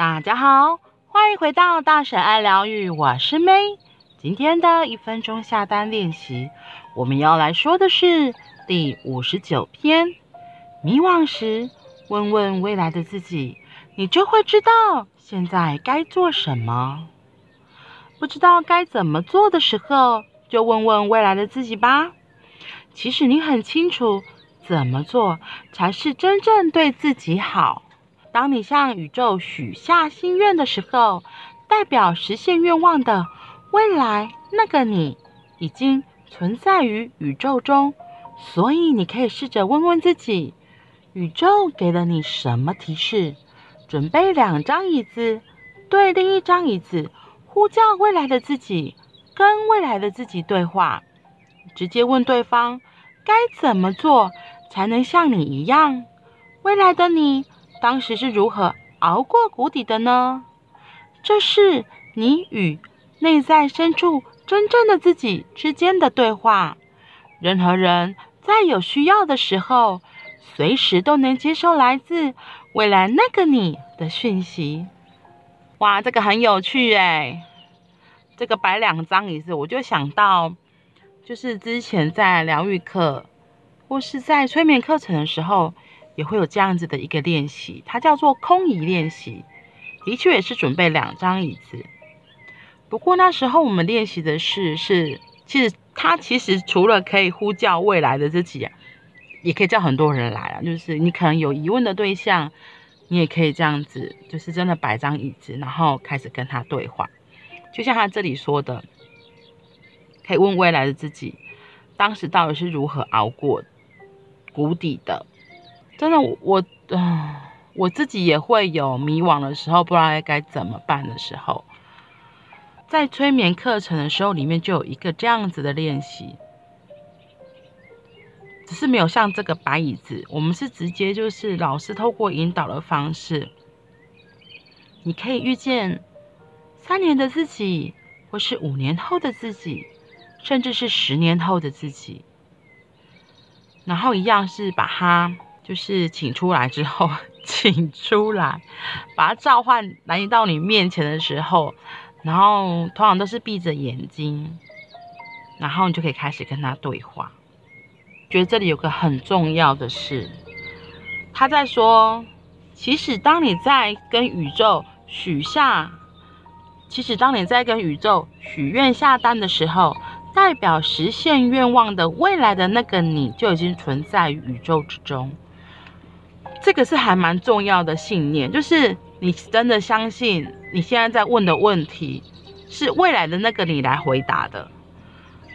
大家好，欢迎回到大婶爱疗愈，我是 May。今天的一分钟下单练习，我们要来说的是第五十九篇。迷惘时，问问未来的自己，你就会知道现在该做什么。不知道该怎么做的时候，就问问未来的自己吧。其实你很清楚，怎么做才是真正对自己好。当你向宇宙许下心愿的时候，代表实现愿望的未来那个你已经存在于宇宙中，所以你可以试着问问自己：宇宙给了你什么提示？准备两张椅子，对另一张椅子呼叫未来的自己，跟未来的自己对话，直接问对方该怎么做才能像你一样，未来的你。当时是如何熬过谷底的呢？这是你与内在深处真正的自己之间的对话。任何人在有需要的时候，随时都能接收来自未来那个你的讯息。哇，这个很有趣哎！这个摆两张椅子，我就想到，就是之前在疗愈课或是在催眠课程的时候。也会有这样子的一个练习，它叫做空椅练习，的确也是准备两张椅子。不过那时候我们练习的是，是其实它其实除了可以呼叫未来的自己，也可以叫很多人来啊。就是你可能有疑问的对象，你也可以这样子，就是真的摆张椅子，然后开始跟他对话。就像他这里说的，可以问未来的自己，当时到底是如何熬过谷底的。真的，我嗯、我自己也会有迷惘的时候，不知道该怎么办的时候，在催眠课程的时候，里面就有一个这样子的练习，只是没有像这个白椅子，我们是直接就是老师透过引导的方式，你可以遇见三年的自己，或是五年后的自己，甚至是十年后的自己，然后一样是把它。就是请出来之后，请出来，把它召唤来到你面前的时候，然后通常都是闭着眼睛，然后你就可以开始跟他对话。觉得这里有个很重要的事，他在说，其实当你在跟宇宙许下，其实当你在跟宇宙许愿下单的时候，代表实现愿望的未来的那个你就已经存在于宇宙之中。这个是还蛮重要的信念，就是你真的相信你现在在问的问题是未来的那个你来回答的。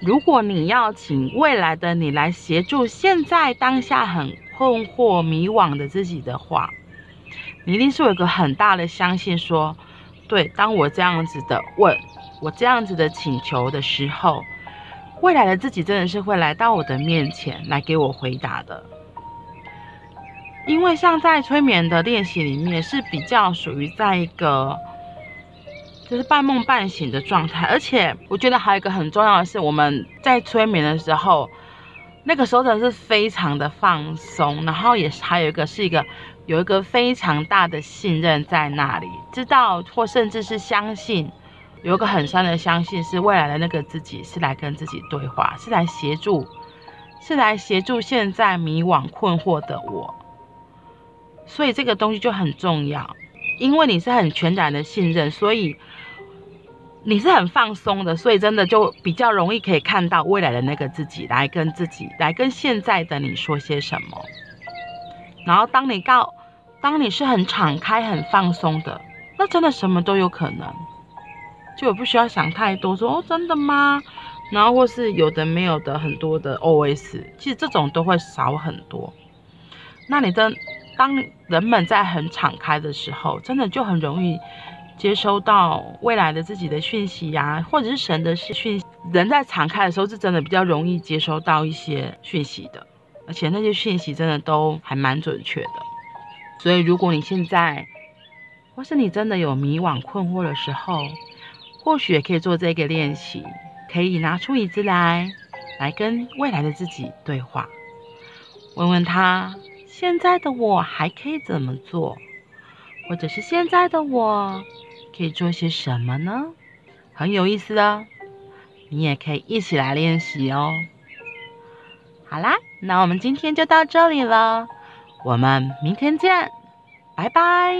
如果你要请未来的你来协助现在当下很困惑迷惘的自己的话，你一定是有一个很大的相信说，对，当我这样子的问，我这样子的请求的时候，未来的自己真的是会来到我的面前来给我回答的。因为像在催眠的练习里面是比较属于在一个就是半梦半醒的状态，而且我觉得还有一个很重要的是，我们在催眠的时候，那个时候真的是非常的放松，然后也是还有一个是一个有一个非常大的信任在那里，知道或甚至是相信，有一个很深的相信是未来的那个自己是来跟自己对话，是来协助，是来协助现在迷惘困惑的我。所以这个东西就很重要，因为你是很全然的信任，所以你是很放松的，所以真的就比较容易可以看到未来的那个自己来跟自己来跟现在的你说些什么。然后当你告，当你是很敞开、很放松的，那真的什么都有可能，就不需要想太多，说哦真的吗？然后或是有的没有的很多的 OS，其实这种都会少很多。那你的。当人们在很敞开的时候，真的就很容易接收到未来的自己的讯息呀、啊，或者是神的讯息。人在敞开的时候，是真的比较容易接收到一些讯息的，而且那些讯息真的都还蛮准确的。所以，如果你现在或是你真的有迷惘困惑的时候，或许也可以做这个练习，可以拿出椅子来，来跟未来的自己对话，问问他。现在的我还可以怎么做？或者是现在的我，可以做些什么呢？很有意思哦，你也可以一起来练习哦。好啦，那我们今天就到这里了，我们明天见，拜拜。